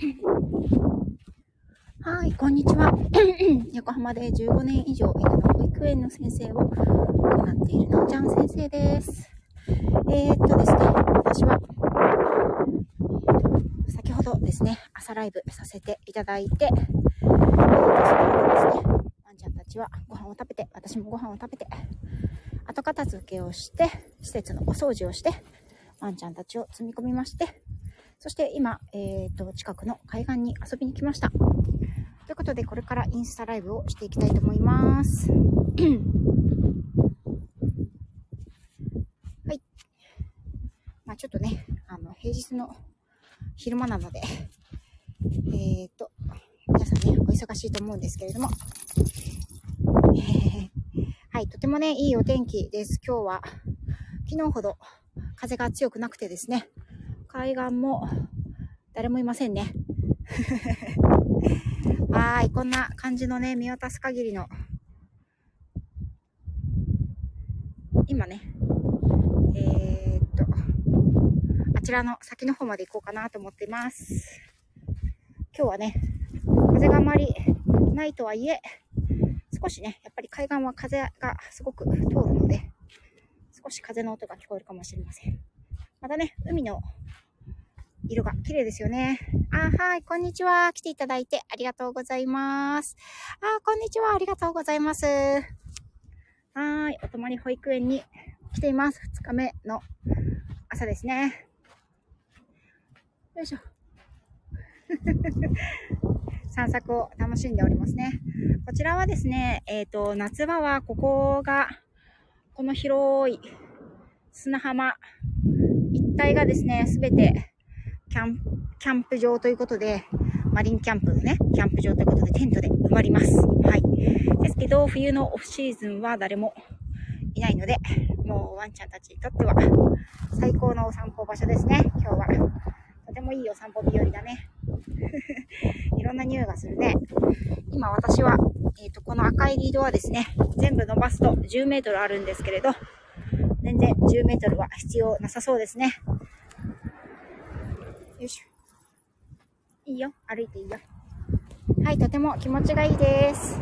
はい、こんにちは。横浜で15年以上犬の保育園の先生を行っているなおちゃん先生です。えー、っとですね、私は、先ほどですね、朝ライブさせていただいて、えー、っと、その後ですね、ワンちゃんたちはご飯を食べて、私もご飯を食べて、後片付けをして、施設のお掃除をして、ワンちゃんたちを積み込みまして、そして今、えっ、ー、と、近くの海岸に遊びに来ました。ということで、これからインスタライブをしていきたいと思います。はい。まあちょっとね、あの、平日の昼間なので、えっ、ー、と、皆さんね、お忙しいと思うんですけれども、はい、とてもね、いいお天気です。今日は、昨日ほど風が強くなくてですね、海岸も誰もいませんね。はい、こんな感じのね、見渡す限りの、今ね、えー、っと、あちらの先の方まで行こうかなと思っています。今日はね、風があまりないとはいえ、少しね、やっぱり海岸は風がすごく通るので、少し風の音が聞こえるかもしれません。またね、海の色が綺麗ですよね。あ、はい、こんにちは。来ていただいてありがとうございます。あ、こんにちは。ありがとうございます。はい、お泊まり保育園に来ています。2日目の朝ですね。よいしょ。散策を楽しんでおりますね。こちらはですね、えっ、ー、と、夏場はここが、この広い砂浜一帯がですね、すべてキャンキャンプ場ということで、マリンキャンプのね、キャンプ場ということでテントで埋まります。はい。ですけど、冬のオフシーズンは誰もいないので、もうワンちゃんたちにとっては最高のお散歩場所ですね、今日は。とてもいいお散歩日和だね。いろんな匂いがするね。今私は、えっ、ー、と、この赤いリードはですね、全部伸ばすと10メートルあるんですけれど、全然10メートルは必要なさそうですね。よいしょ。いいよ。歩いていいよ。はい、とても気持ちがいいです。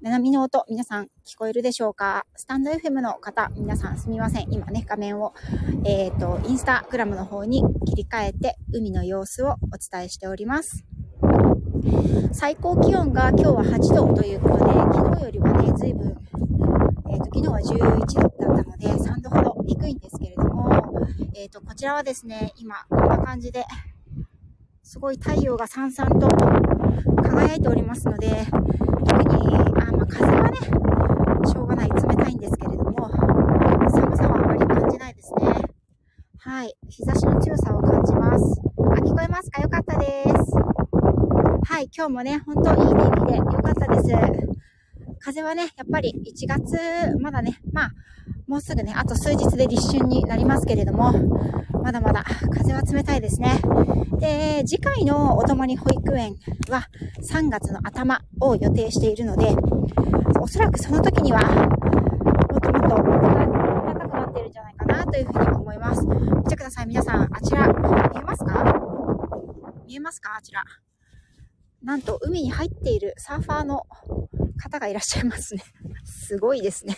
波の音、皆さん聞こえるでしょうか？スタンド FM の方、皆さんすみません。今ね、画面を、えっ、ー、と、インスタグラムの方に切り替えて、海の様子をお伝えしております。最高気温が今日は8度ということで、昨日よりはね、随分、えっ、ー、と、昨日は11度だったので、3度ほど低いんですけれども、えっ、ー、と、こちらはですね、今、こんな感じで、すごい太陽がさんさんと輝いておりますので、特に、あ、まあ、風はね、しょうがない、冷たいんですけれども、寒さはあまり感じないですね。はい。日差しの強さを感じます。あ、聞こえますか？よかったです。はい。今日もね、本当いい天気でよかったです。風はね、やっぱり1月、まだね、まあ、もうすぐね、あと数日で立春になりますけれども、まだまだ風は冷たいですね。で、次回のお泊まり保育園は3月の頭を予定しているので、おそらくその時には、もっともっと暖かくなっているんじゃないかなというふうに思います。見てください、皆さん。あちら、見えますか？見えますか？あちら。なんと海に入っているサーファーの方がいらっしゃいますね。すごいですね。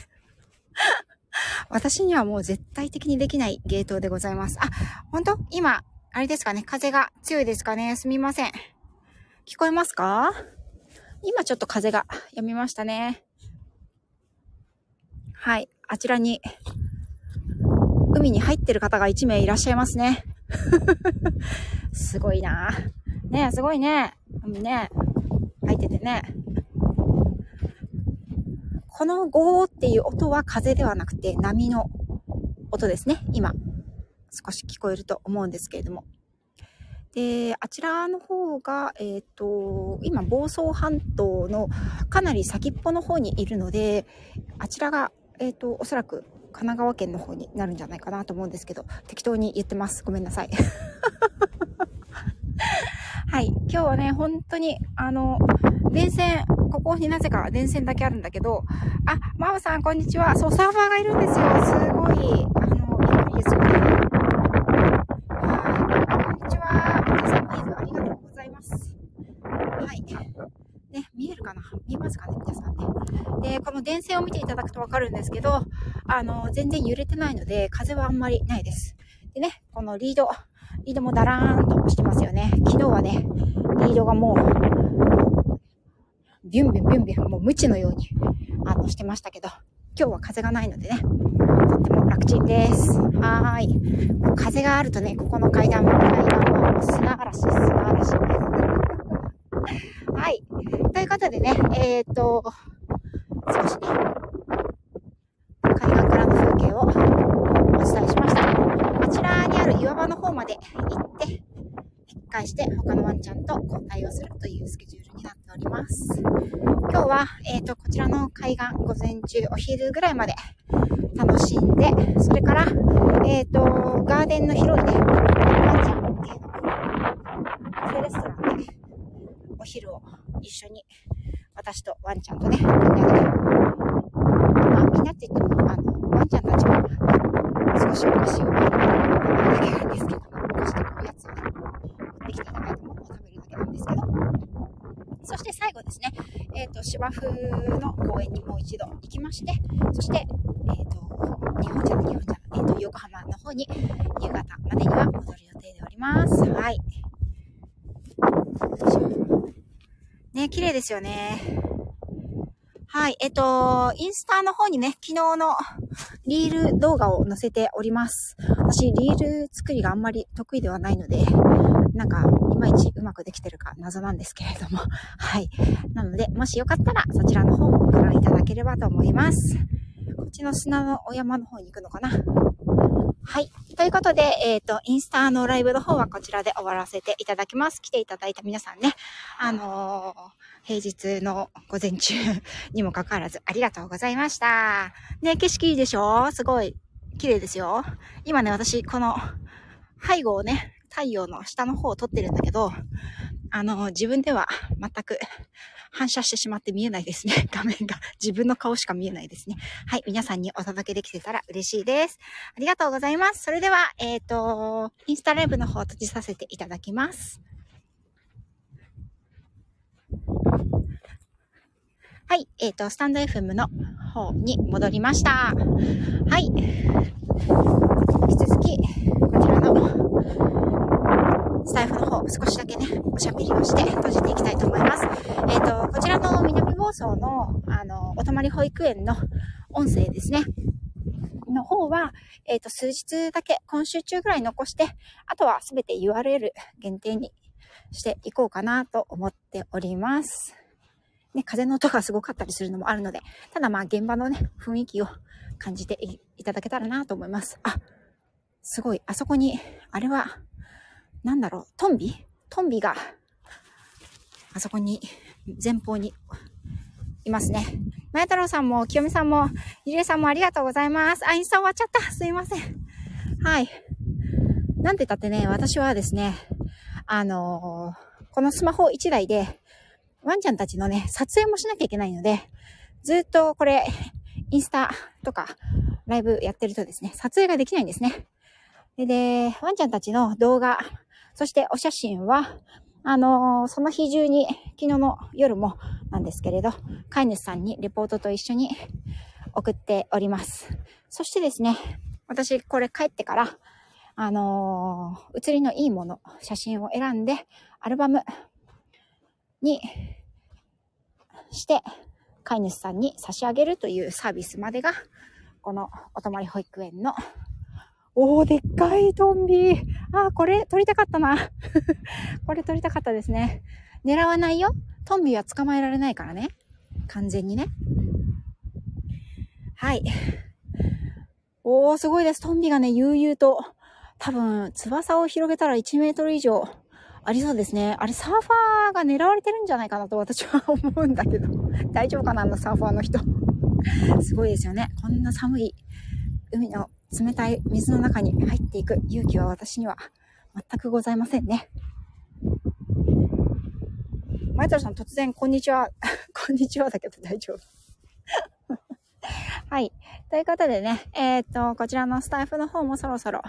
私にはもう絶対的にできないゲートでございます。あ、本当？今、あれですかね？風が強いですかね？すみません。聞こえますか？今ちょっと風が止みましたね。はい。あちらに、海に入ってる方が1名いらっしゃいますね。すごいなねすごいね。海ね。入っててね。このゴーっていう音は風ではなくて波の音ですね。今、少し聞こえると思うんですけれども。で、あちらの方が、えっ、ー、と、今、房総半島のかなり先っぽの方にいるので、あちらが、えっ、ー、と、おそらく神奈川県の方になるんじゃないかなと思うんですけど、適当に言ってます。ごめんなさい。はい。今日はね、本当に、あの、電線、ここになぜか電線だけあるんだけど、あ、ママさん、こんにちは。そう、サーファーがいるんですよ。すごい、あの、びっくりですよね。はい。こんにちは。皆さん、メールありがとうござざいます。はい。ね、見えるかな？見えますかね？皆さんね。で、この電線を見ていただくとわかるんですけど、あの、全然揺れてないので、風はあんまりないです。でね、このリード、リードもダラーンとしてますよね。昨日はね、リードがもう、ビュンビュンビュンビュン、もう無知のように、あの、してましたけど、今日は風がないのでね、とっても楽ちんです。はーい。風があるとね、ここの階段、階段は砂嵐、砂嵐。はい。ということでね、えー、っと、少しね、海岸からの風景をお伝えしました。こちらにある岩場の方まで行って、引っ返して他のワンちゃんと交代をするというスケジュールになっております。今日は、えっ、と、こちらの海岸、午前中、お昼ぐらいまで楽しんで、それから、えっ、と、ガーデンの広いね、ワンちゃん OK のカフェレストランで、お昼を一緒に、私とワンちゃんとね、みんなで、まあ、みんなって言っても、あの、ワンちゃんたちも、少しお菓子を、食べるだけなんですけど、お菓子とかおやつをね、持ってきていただいたものを食べるだけなんですけど、そして最後ですね、えっ、ー、と、芝生の公園にもう一度行きまして、そして、えっ、ー、と、日本茶の日本茶、えっ、ー、と、横浜の方に夕方までには戻る予定でおります。はい。ね、綺麗ですよね。はい。えっーと、インスタの方にね、昨日のリール動画を載せております。私、リール作りがあんまり得意ではないので、なんか、いまいちうまくできてるか謎なんですけれども。はい。なので、もしよかったら、そちらの方もご覧いただければと思います。こっちの砂のお山の方に行くのかな？はい。ということで、えっ、ー、と、インスタのライブの方はこちらで終わらせていただきます。来ていただいた皆さんね、あのー、平日の午前中にもかかわらずありがとうございました。ね、景色いいでしょ？すごい綺麗ですよ。今ね、私、この背後をね、太陽の下の方を撮ってるんだけど、あの、自分では全く反射してしまって見えないですね。画面が。自分の顔しか見えないですね。はい。皆さんにお届けできてたら嬉しいです。ありがとうございます。それでは、えっ、ー、と、インスタライブの方を閉じさせていただきます。はい。えっ、ー、と、スタンド FM の方に戻りました。はい。引き続き、こちらのスタイフの方、少しだけね、おしゃべりをして閉じていきたいと思います。えっ、ー、と、こちらの南房総の、あの、お泊まり保育園の音声ですね。の方は、えっ、ー、と、数日だけ、今週中ぐらい残して、あとはすべて URL 限定にしていこうかなと思っております。ね、風の音がすごかったりするのもあるので、ただまあ現場のね、雰囲気を感じていただけたらなと思います。あ、すごい、あそこに、あれは、なんだろう、トンビ？トンビが、あそこに、前方に、いますね。まや太郎さんも、きよみさんも、ゆりえさんもありがとうございます。あ、インスタ終わっちゃった。すいません。はい。なんて言ったってね、私はですね、あのー、このスマホ1台で、ワンちゃんたちのね、撮影もしなきゃいけないので、ずっとこれ、インスタとか、ライブやってるとですね、撮影ができないんですね。で、でワンちゃんたちの動画、そしてお写真は、あのー、その日中に、昨日の夜もなんですけれど、飼い主さんにレポートと一緒に送っております。そしてですね、私これ帰ってから、あのー、写りのいいもの、写真を選んで、アルバムにして、飼い主さんに差し上げるというサービスまでが、このお泊まり保育園のおー、でっかいトンビ。あー、これ撮りたかったな。これ撮りたかったですね。狙わないよ。トンビは捕まえられないからね。完全にね。はい。おー、すごいです。トンビがね、悠々と、多分、翼を広げたら1メートル以上ありそうですね。あれ、サーファーが狙われてるんじゃないかなと私は思うんだけど。大丈夫かなあのサーファーの人。すごいですよね。こんな寒い海の冷たい水の中に入っていく勇気は私には全くございませんね。マイトルさん突然、こんにちは。こんにちはだけど大丈夫。はい。ということでね、えっ、と、こちらのスタイフの方もそろそろ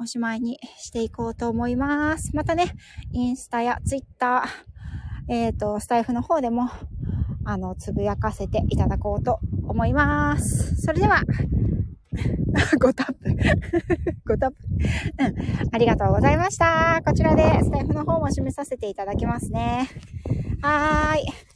おしまいにしていこうと思います。またね、インスタやツイッター、えっ、ー、と、スタイフの方でも、あの、つぶやかせていただこうと思います。それでは、5タップ。5タップ。うん。ありがとうございました。こちらでスタイフの方も締めさせていただきますね。はーい。